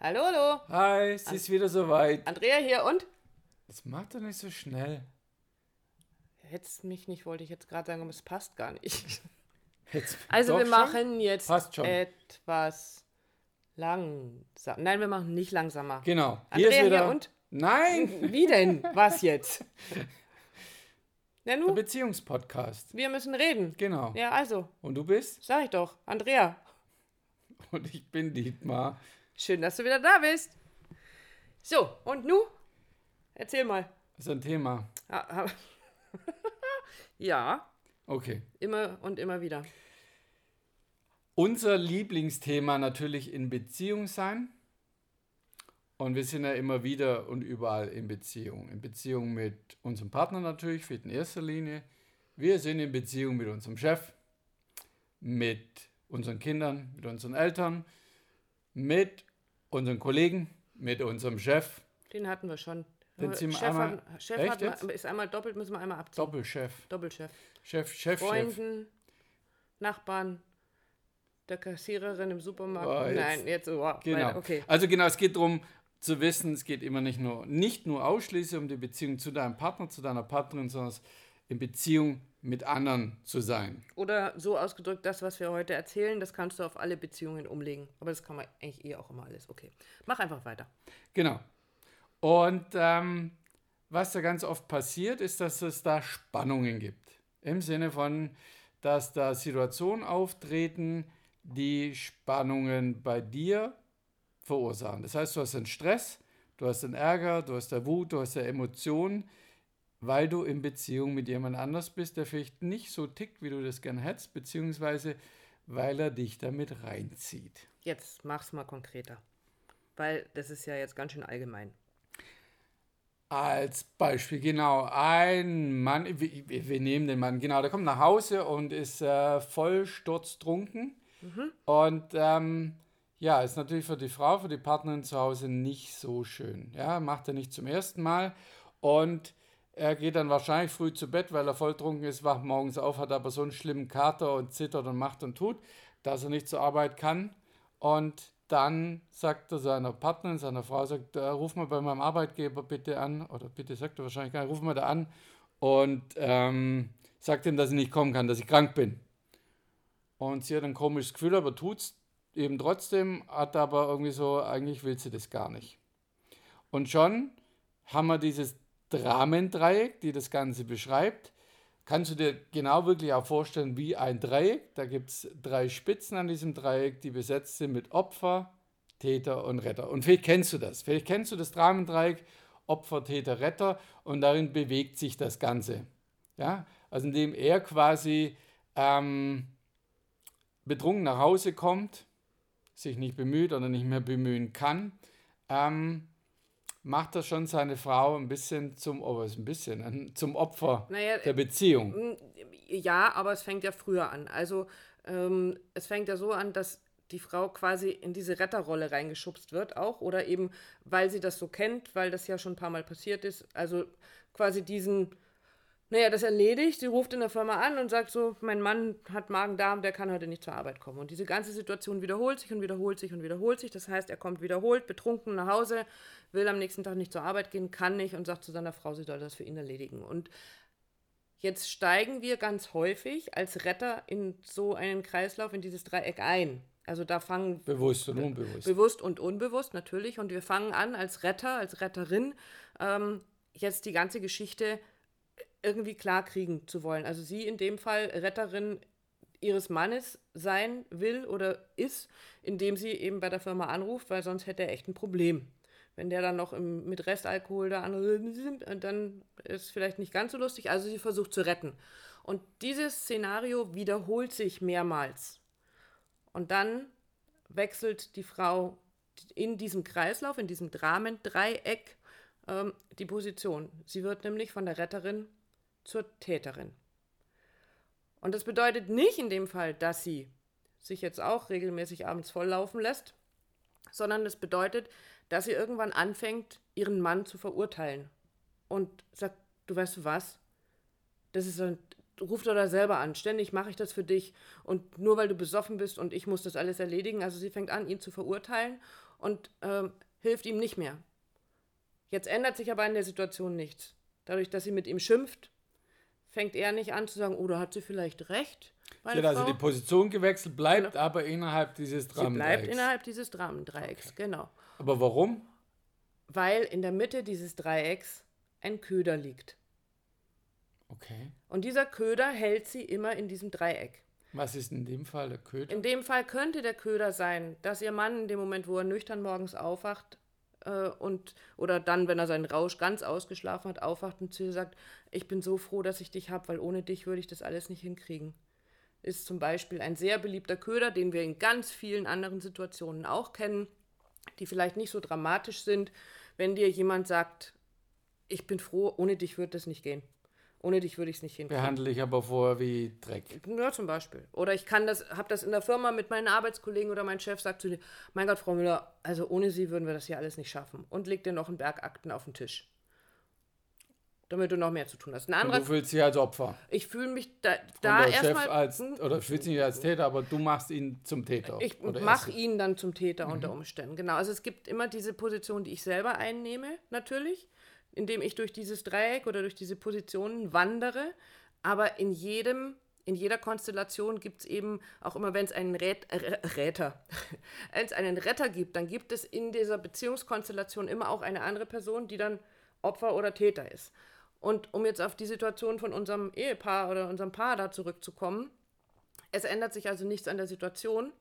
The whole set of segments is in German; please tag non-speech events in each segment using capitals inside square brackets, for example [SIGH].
Hallo, hallo. Hi, es ist wieder soweit. Andrea hier und? Das macht doch nicht so schnell. Hättest mich nicht, wollte ich jetzt gerade sagen, aber es passt gar nicht. [LAUGHS] Jetzt, [LAUGHS] Also wir schon? machen jetzt etwas langsam. Nein, wir machen nicht langsamer. Genau. Andrea ist wieder. hier und? Nein! Wie denn? Was jetzt? [LAUGHS] Nu, Beziehungspodcast. wir müssen reden. Genau. Ja, also, Und du bist? sag ich doch. Andrea, Und ich bin Dietmar. Schön, dass du wieder da bist. So, und nu? Erzähl mal. Das ist ein Thema. [LAUGHS] Ja, Okay. immer und immer wieder. Unser Lieblingsthema natürlich in Beziehung sein. Und wir sind ja immer wieder und überall in Beziehung. In Beziehung mit unserem Partner natürlich, für in erster Linie. Wir sind in Beziehung mit unserem Chef, mit unseren Kindern, mit unseren Eltern, mit unseren Kollegen, mit unserem Chef, Den hatten wir schon. Den Chef, einmal- hat, Chef Echt hat, ist einmal doppelt, müssen wir einmal abziehen. Doppelchef, Doppelchef. Chef, Chef, Chef. Freunden, Nachbarn, der Kassiererin im Supermarkt. Oh, jetzt- Nein, jetzt oh, Genau. weiter, okay. Also genau, es geht darum zu wissen, es geht immer nicht nur, nicht nur ausschließlich um die Beziehung zu deinem Partner, zu deiner Partnerin, sondern es in Beziehung mit anderen zu sein. Oder so ausgedrückt, das, was wir heute erzählen, das kannst du auf alle Beziehungen umlegen. Aber das kann man eigentlich eh auch immer alles. Okay. Mach einfach weiter. Genau. Und ähm, was da ganz oft passiert, ist, dass es da Spannungen gibt. Im Sinne von, dass da Situationen auftreten, die Spannungen bei dir verursachen. Das heißt, du hast einen Stress, du hast einen Ärger, du hast eine Wut, du hast eine Emotion, weil du in Beziehung mit jemand anders bist, der vielleicht nicht so tickt, wie du das gerne hättest, beziehungsweise weil er dich damit reinzieht. Jetzt mach's mal konkreter. Weil das ist ja jetzt ganz schön allgemein. Als Beispiel, genau, ein Mann, wir, wir nehmen den Mann, genau, der kommt nach Hause und ist äh, voll sturztrunken. Und ähm, ja, ist natürlich für die Frau, für die Partnerin zu Hause nicht so schön. Ja, macht er nicht zum ersten Mal. Und er geht dann wahrscheinlich früh zu Bett, weil er voll trunken ist, wacht morgens auf, hat aber so einen schlimmen Kater und zittert und macht und tut, dass er nicht zur Arbeit kann. Und dann sagt er seiner Partnerin, seiner Frau, sagt, äh, ruf mal bei meinem Arbeitgeber bitte an, oder bitte sagt er wahrscheinlich gar nicht, ruf mal da an und ähm, sagt ihm, dass ich nicht kommen kann, dass ich krank bin. Und sie hat ein komisches Gefühl, aber tut's eben trotzdem, hat aber irgendwie so, eigentlich will sie das gar nicht. Und schon haben wir dieses Dramentreieck, die das Ganze beschreibt. Kannst du dir genau wirklich auch vorstellen wie ein Dreieck? Da gibt es drei Spitzen an diesem Dreieck, die besetzt sind mit Opfer, Täter und Retter. Und vielleicht kennst du das. Vielleicht kennst du das Dramentreieck Opfer, Täter, Retter und darin bewegt sich das Ganze. Ja? Also indem er quasi ähm, betrunken nach Hause kommt, sich nicht bemüht oder nicht mehr bemühen kann, ähm, macht er schon seine Frau ein bisschen zum, oh, ein bisschen, ein- zum Opfer Naja, der Beziehung. Ja, aber es fängt ja früher an. Also ähm, es fängt ja so an, dass die Frau quasi in diese Retterrolle reingeschubst wird auch oder eben, weil sie das so kennt, weil das ja schon ein paar Mal passiert ist. Also quasi diesen, naja, das erledigt. Sie ruft in der Firma an und sagt so, mein Mann hat Magen-Darm, der kann heute nicht zur Arbeit kommen. Und diese ganze Situation wiederholt sich und wiederholt sich und wiederholt sich. Das heißt, er kommt wiederholt, betrunken nach Hause, will am nächsten Tag nicht zur Arbeit gehen, kann nicht und sagt zu seiner Frau, sie soll das für ihn erledigen. Und Jetzt steigen wir ganz häufig als Retter in so einen Kreislauf, in dieses Dreieck ein. Also da fangen Bewusst und unbewusst. bewusst und unbewusst natürlich. Und wir fangen an als Retter, als Retterin, ähm, jetzt die ganze Geschichte irgendwie klarkriegen zu wollen. Also sie in dem Fall Retterin ihres Mannes sein will oder ist, indem sie eben bei der Firma anruft, weil sonst hätte er echt ein Problem. Wenn der dann noch im, mit Restalkohol da an, dann ist vielleicht nicht ganz so lustig. Also sie versucht zu retten. Und dieses Szenario wiederholt sich mehrmals. Und dann wechselt die Frau in diesem Kreislauf, in diesem Dramen-Dreieck, ähm, die Position. Sie wird nämlich von der Retterin zur Täterin. Und das bedeutet nicht in dem Fall, dass sie sich jetzt auch regelmäßig abends volllaufen lässt, sondern es bedeutet, dass sie irgendwann anfängt, ihren Mann zu verurteilen und sagt, du weißt du was, das ist, ein, ruf doch da selber an. Ständig mache ich das für dich. Und nur weil du besoffen bist und ich muss das alles erledigen. Also sie fängt an, ihn zu verurteilen und ähm, hilft ihm nicht mehr. Jetzt ändert sich aber in der Situation nichts. Dadurch, dass sie mit ihm schimpft, fängt er nicht an zu sagen, oh, da hat sie vielleicht recht. Sie hat also die Position gewechselt, bleibt genau. aber innerhalb dieses Dramendreiecks. Sie bleibt innerhalb dieses Dramendreiecks, okay. genau. Aber warum? Weil in der Mitte dieses Dreiecks ein Köder liegt. Okay. Und dieser Köder hält sie immer in diesem Dreieck. Was ist in dem Fall der Köder? In dem Fall könnte der Köder sein, dass ihr Mann in dem Moment, wo er nüchtern morgens aufwacht äh, und oder dann, wenn er seinen Rausch ganz ausgeschlafen hat, aufwacht und zu ihr sagt, ich bin so froh, dass ich dich habe, weil ohne dich würde ich das alles nicht hinkriegen. Ist zum Beispiel ein sehr beliebter Köder, den wir in ganz vielen anderen Situationen auch kennen, die vielleicht nicht so dramatisch sind, wenn dir jemand sagt, ich bin froh, ohne dich würde das nicht gehen. Ohne dich würde ich es nicht hinkriegen. Behandle ich aber vorher wie Dreck. Ja, zum Beispiel. Oder ich kann das, habe das in der Firma mit meinen Arbeitskollegen oder mein Chef sagt zu dir, mein Gott, Frau Müller, also ohne Sie würden wir das hier alles nicht schaffen. Und legt dir noch einen Berg Akten auf den Tisch. Damit du noch mehr zu tun hast. Ein anderer, du fühlst dich als Opfer. Ich fühle mich da, da erstmal. Als, oder fühlst dich nicht als Täter, aber du machst ihn zum Täter. Ich mache ihn dann zum Täter mhm. unter Umständen. Genau. Also es gibt immer diese Position, die ich selber einnehme, natürlich indem ich durch dieses Dreieck oder durch diese Positionen wandere. Aber in jedem, in jeder Konstellation gibt es eben, auch immer wenn es einen Rät, äh, Räter, [LAUGHS] wenn es einen Retter gibt, dann gibt es in dieser Beziehungskonstellation immer auch eine andere Person, die dann Opfer oder Täter ist. Und um jetzt auf die Situation von unserem Ehepaar oder unserem Paar da zurückzukommen, es ändert sich also nichts an der Situation.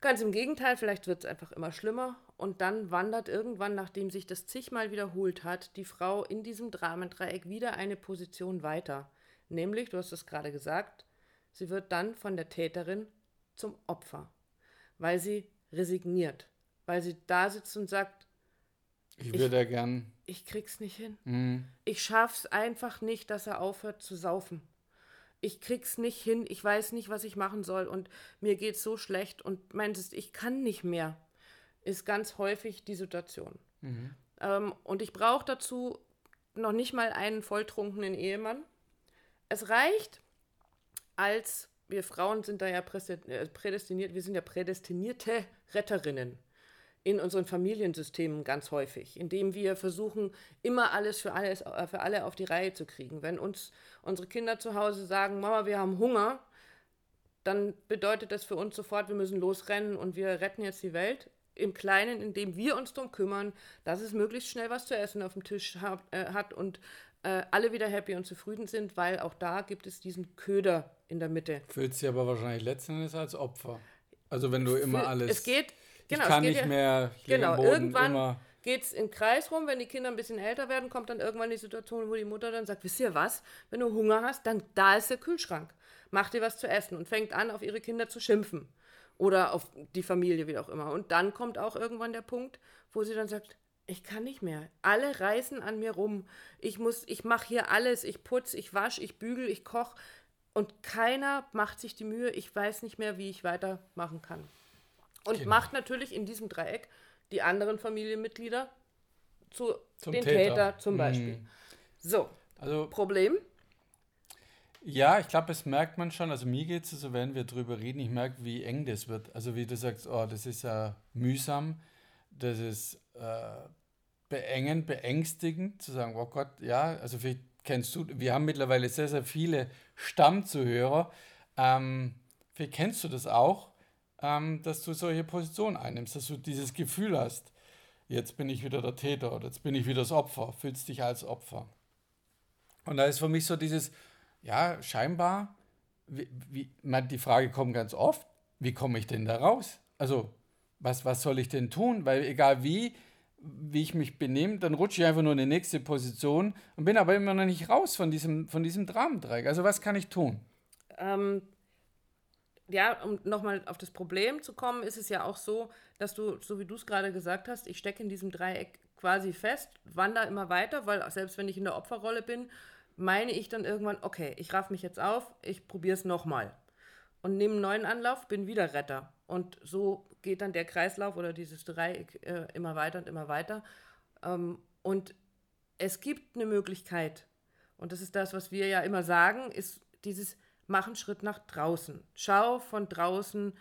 Ganz im Gegenteil, vielleicht wird es einfach immer schlimmer und dann wandert irgendwann, nachdem sich das zigmal wiederholt hat, die Frau in diesem Dramendreieck wieder eine Position weiter. Nämlich, du hast es gerade gesagt, sie wird dann von der Täterin zum Opfer, weil sie resigniert, weil sie da sitzt und sagt, ich würde ja gern. Ich krieg's nicht hin. Mhm. Ich schaff's einfach nicht, dass er aufhört zu saufen ich krieg's nicht hin, ich weiß nicht, was ich machen soll und mir geht's so schlecht und meintest, ich kann nicht mehr, ist ganz häufig die Situation. Mhm. Ähm, und ich brauche dazu noch nicht mal einen volltrunkenen Ehemann. Es reicht, als wir Frauen sind da ja äh, prädestiniert, wir sind ja prädestinierte Retterinnen in unseren Familiensystemen ganz häufig, indem wir versuchen, immer alles für, alles äh, für alle auf die Reihe zu kriegen. Wenn uns unsere Kinder zu Hause sagen, Mama, wir haben Hunger, dann bedeutet das für uns sofort, wir müssen losrennen und wir retten jetzt die Welt. Im Kleinen, indem wir uns darum kümmern, dass es möglichst schnell was zu essen auf dem Tisch hat, äh, hat und äh, alle wieder happy und zufrieden sind, weil auch da gibt es diesen Köder in der Mitte. Fühlt sich aber wahrscheinlich letzten Endes als Opfer. Also wenn du immer alles. Es geht, Genau, ich kann nicht ja, mehr. genau, irgendwann geht es im Kreis rum, wenn die Kinder ein bisschen älter werden, kommt dann irgendwann die Situation, wo die Mutter dann sagt, wisst ihr was, wenn du Hunger hast, dann da ist der Kühlschrank. Mach dir was zu essen und fängt an, auf ihre Kinder zu schimpfen. Oder auf die Familie, wie auch immer. Und dann kommt auch irgendwann der Punkt, wo sie dann sagt, ich kann nicht mehr. Alle reißen an mir rum. Ich muss, ich mache hier alles. Ich putze, ich wasche, ich bügel, ich koche. Und keiner macht sich die Mühe. Ich weiß nicht mehr, wie ich weitermachen kann. Und genau. macht natürlich in diesem Dreieck die anderen Familienmitglieder zu zum den Täter, Täter zum Beispiel. Mhm. So, also, Problem? Ja, ich glaube, das merkt man schon. Also mir geht es so, wenn wir drüber reden, ich merke, wie eng das wird. Also wie du sagst, oh, das ist ja äh, mühsam, das ist äh, beengend, beängstigend, zu sagen, oh Gott, ja, also vielleicht kennst du, wir haben mittlerweile sehr, sehr viele Stammzuhörer. Ähm, vielleicht kennst du das auch ähm, dass du solche Positionen einnimmst, dass du dieses Gefühl hast, jetzt bin ich wieder der Täter oder jetzt bin ich wieder das Opfer, fühlst dich als Opfer. Und da ist für mich so dieses, ja, scheinbar, wie, wie, man, die Frage kommt ganz oft, wie komme ich denn da raus? Also, was, was soll ich denn tun? Weil egal wie, wie ich mich benehme, dann rutsche ich einfach nur in die nächste Position und bin aber immer noch nicht raus von diesem, von diesem Dramentreieck. Also, was kann ich tun? Ähm, ja, um nochmal auf das Problem zu kommen, ist es ja auch so, dass du, so wie du es gerade gesagt hast, ich stecke in diesem Dreieck quasi fest, wandere immer weiter, weil selbst wenn ich in der Opferrolle bin, meine ich dann irgendwann, okay, ich raff mich jetzt auf, ich probiere es nochmal. Und nehme einen neuen Anlauf, bin wieder Retter. Und so geht dann der Kreislauf oder dieses Dreieck äh, immer weiter und immer weiter. Ähm, und es gibt eine Möglichkeit, und das ist das, was wir ja immer sagen, ist dieses mach einen Schritt nach draußen. Schau von draußen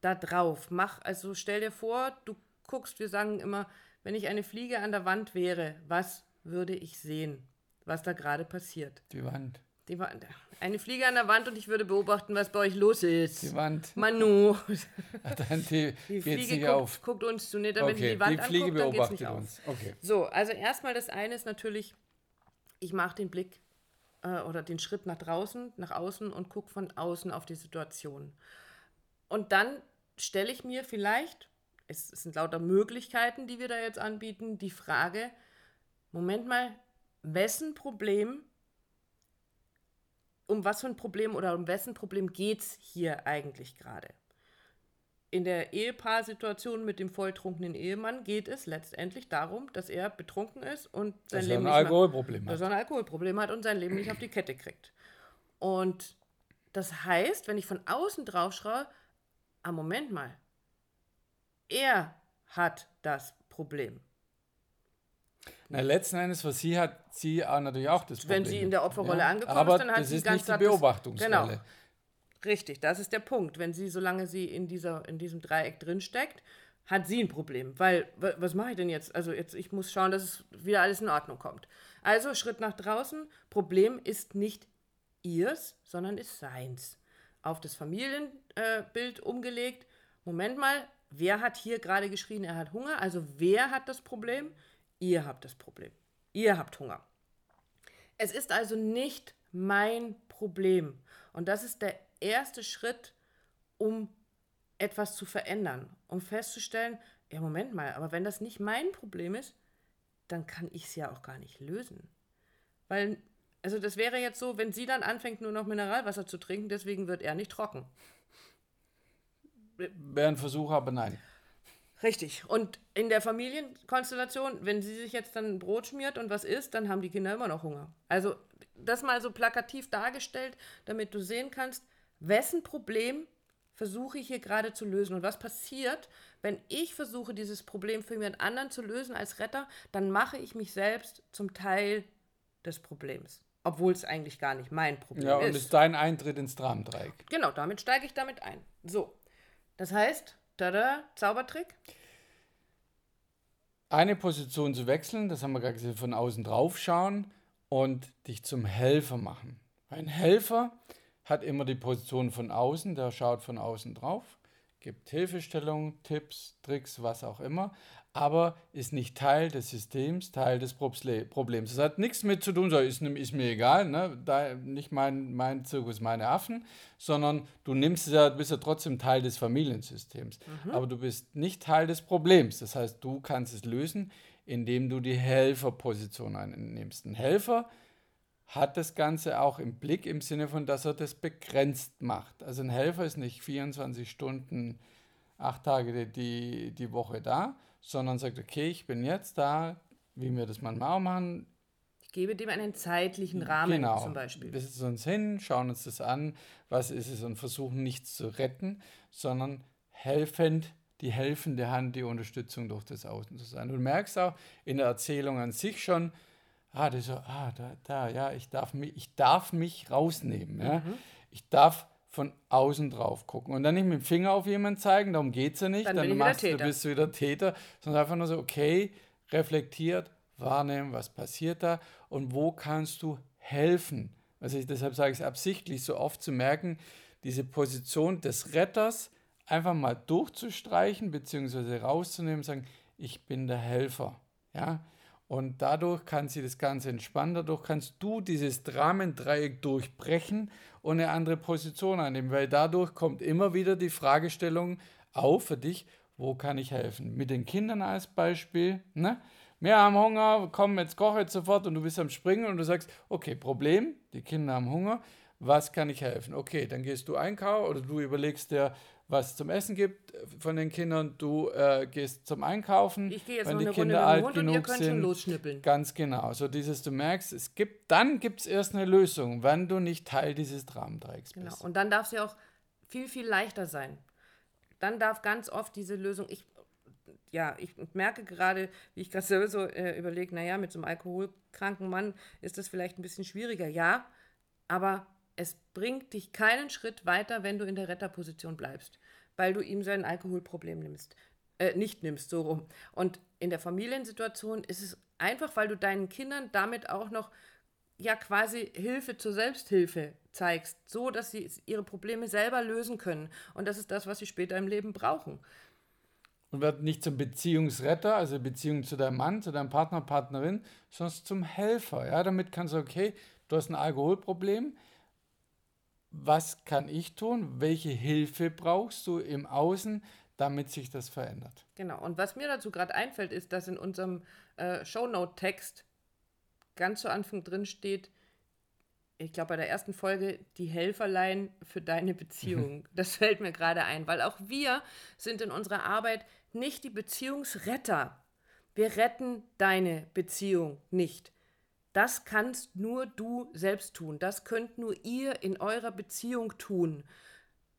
da drauf. Mach, also stell dir vor, du guckst, wir sagen immer, wenn ich eine Fliege an der Wand wäre, was würde ich sehen, was da gerade passiert? Die Wand. Die Wand. Eine Fliege an der Wand und ich würde beobachten, was bei euch los ist. Die Wand. Manu. [LAUGHS] Dann die, Die Fliege nicht guckt, auf. guckt uns zu. Nee, wenn Okay, die Wand die Fliege anguckt, dann geht's nicht beobachtet auf. uns. Okay. So, also erstmal das eine ist natürlich, ich mache den Blick äh, oder den Schritt nach draußen, nach außen und gucke von außen auf die Situation. Und dann stelle ich mir vielleicht, es, es sind lauter Möglichkeiten, die wir da jetzt anbieten, die Frage, Moment mal, wessen Problem, um was für ein Problem oder um wessen Problem geht es hier eigentlich gerade? In der Ehepaarsituation mit dem volltrunkenen Ehemann geht es letztendlich darum, dass er betrunken ist und sein Dass er Leben ein nicht mehr- Alkoholproblem dass hat. er ein Alkoholproblem hat und sein Leben nicht auf die Kette kriegt. Und das heißt, wenn ich von außen drauf schaue, ah, Moment mal, er hat das Problem. Na, letzten Endes, für sie hat sie auch natürlich auch das Problem. Wenn sie in der Opferrolle angekommen aber ist, dann hat das sie ist ganz nicht die das- Beobachtungsrolle. Genau. Richtig, das ist der Punkt. Wenn sie, solange sie in, dieser, in diesem Dreieck drinsteckt, hat sie ein Problem. Weil, wa- was mache ich denn jetzt? Also jetzt, ich muss schauen, dass es wieder alles in Ordnung kommt. Also Schritt nach draußen. Problem ist nicht ihrs, sondern ist seins. Auf das Familienbild äh, umgelegt. Moment mal, wer hat hier gerade geschrien, er hat Hunger? Also wer hat das Problem? Ihr habt das Problem. Ihr habt Hunger. Es ist also nicht mein Problem. Und das ist der erste Schritt, um etwas zu verändern, um festzustellen, ja, Moment mal, aber wenn das nicht mein Problem ist, dann kann ich es ja auch gar nicht lösen. Weil, also das wäre jetzt so, wenn sie dann anfängt, nur noch Mineralwasser zu trinken, deswegen wird er nicht trocken. Wäre ein Versuch, aber nein. Richtig. Und in der Familienkonstellation, wenn sie sich jetzt dann Brot schmiert und was isst, dann haben die Kinder immer noch Hunger. Also das mal so plakativ dargestellt, damit du sehen kannst, wessen Problem versuche ich hier gerade zu lösen. Und was passiert, wenn ich versuche, dieses Problem für jemand anderen zu lösen als Retter, dann mache ich mich selbst zum Teil des Problems. Obwohl es eigentlich gar nicht mein Problem Ja, und ist. ist dein Eintritt ins Dramendreieck. Genau, damit steige ich damit ein. So. Das heißt, tada, Zaubertrick. Eine Position zu wechseln, das haben wir gerade gesehen, von außen drauf schauen und dich zum Helfer machen. Ein Helfer hat immer die Position von außen, der schaut von außen drauf, gibt Hilfestellungen, Tipps, Tricks, was auch immer, aber ist nicht Teil des Systems, Teil des Proble- Problems. Das hat nichts mit zu tun, so ist, ist mir egal, ne? da, nicht mein, mein Zirkus, meine Affen, sondern du nimmst es ja, bist ja trotzdem Teil des Familiensystems. Aber du bist nicht Teil des Problems. Das heißt, du kannst es lösen, indem du die Helferposition einnimmst. Ein Helfer hat das Ganze auch im Blick im Sinne von, dass er das begrenzt macht. Also ein Helfer ist nicht 24 Stunden, acht Tage die, die, Woche da, sondern sagt, okay, ich bin jetzt da, wie wir das manchmal auch machen. Ich gebe dem einen zeitlichen Rahmen genau, zum Beispiel. Wir setzen uns hin, schauen uns das an, was ist es und versuchen nichts zu retten, sondern helfend, die helfende Hand, die Unterstützung durch das Außen zu sein. Du merkst auch in der Erzählung an sich schon, ah, das so, ah, da, da, ja, ich darf mich, ich darf mich rausnehmen. Ja? Mhm. Ich darf von außen drauf gucken und dann nicht mit dem Finger auf jemanden zeigen, darum geht es ja nicht. Dann Dann, machst du, bist du wieder Täter, sondern einfach nur so, okay, reflektiert, wahrnehmen, was passiert da und wo kannst du helfen. Also ich, deshalb sage ich es absichtlich, so oft zu merken, diese Position des Retters einfach mal durchzustreichen, beziehungsweise rauszunehmen und sagen, ich bin der Helfer. Ja? Und dadurch kann sie das Ganze entspannen, dadurch kannst du dieses Dramendreieck durchbrechen und eine andere Position einnehmen, weil dadurch kommt immer wieder die Fragestellung auf für dich, wo kann ich helfen? Mit den Kindern als Beispiel, ne? Wir haben Hunger, komm, jetzt koche jetzt sofort und du bist am Springen und du sagst, okay, Problem, die Kinder haben Hunger, was kann ich helfen? Okay, dann gehst du einkaufen oder du überlegst dir, was es zum Essen gibt von den Kindern, du äh, gehst zum Einkaufen. Ich gehe jetzt wenn noch die eine Kinder Runde alt Hund und ihr genug könnt schon sind. losschnippeln. Ganz genau. So dieses, du merkst, es gibt, dann gibt es erst eine Lösung, wenn du nicht Teil dieses Dramendreiecks Genau. bist. Und dann darf sie auch viel, viel leichter sein. Dann darf ganz oft diese Lösung, ich, ja, ich merke gerade, wie ich gerade selber so äh, überlege, naja, mit so einem alkoholkranken Mann ist das vielleicht ein bisschen schwieriger, ja, aber es bringt dich keinen Schritt weiter, wenn du in der Retterposition bleibst, weil du ihm sein Alkoholproblem nimmst. Äh, nicht nimmst, so rum. Und in der Familiensituation ist es einfach, weil du deinen Kindern damit auch noch ja quasi Hilfe zur Selbsthilfe zeigst, so dass sie ihre Probleme selber lösen können. Und das ist das, was sie später im Leben brauchen. Und wird nicht zum Beziehungsretter, also Beziehung zu deinem Mann, zu deinem Partner, Partnerin, sondern zum Helfer. Ja, damit kannst du, okay, du hast ein Alkoholproblem. Was kann ich tun? Welche Hilfe brauchst du im Außen, damit sich das verändert? Genau. Und was mir dazu gerade einfällt, ist, dass in unserem äh, Shownote-Text ganz zu Anfang drin steht, ich glaube bei der ersten Folge, die Helferlein für deine Beziehung. [LAUGHS] Das fällt mir gerade ein, weil auch wir sind in unserer Arbeit nicht die Beziehungsretter. Wir retten deine Beziehung nicht. Das kannst nur du selbst tun. Das könnt nur ihr in eurer Beziehung tun.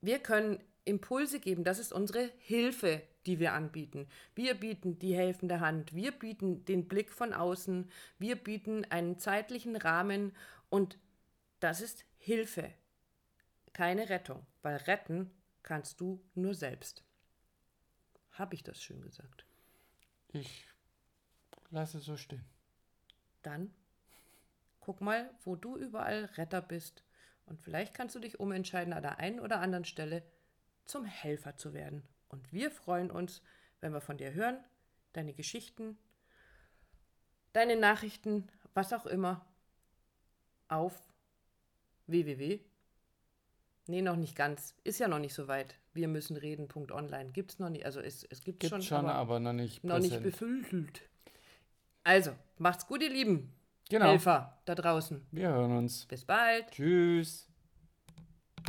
Wir können Impulse geben. Das ist unsere Hilfe, die wir anbieten. Wir bieten die helfende Hand. Wir bieten den Blick von außen. Wir bieten einen zeitlichen Rahmen und das ist Hilfe, keine Rettung, weil retten kannst du nur selbst. Habe ich das schön gesagt? Ich lasse es so stehen. Dann guck mal, wo du überall Retter bist. Und vielleicht kannst du dich umentscheiden, an der einen oder anderen Stelle zum Helfer zu werden. Und wir freuen uns, wenn wir von dir hören, deine Geschichten, deine Nachrichten, was auch immer, auf www. Nee, noch nicht ganz. Ist ja noch nicht so weit. Wir müssen reden.online. Gibt es noch nicht. Also es, es gibt, gibt schon, schon aber, aber, noch nicht Noch nicht befüllt. Also, macht's gut, ihr Lieben. Genau. Helfer da draußen. Wir hören uns. Bis bald. Tschüss.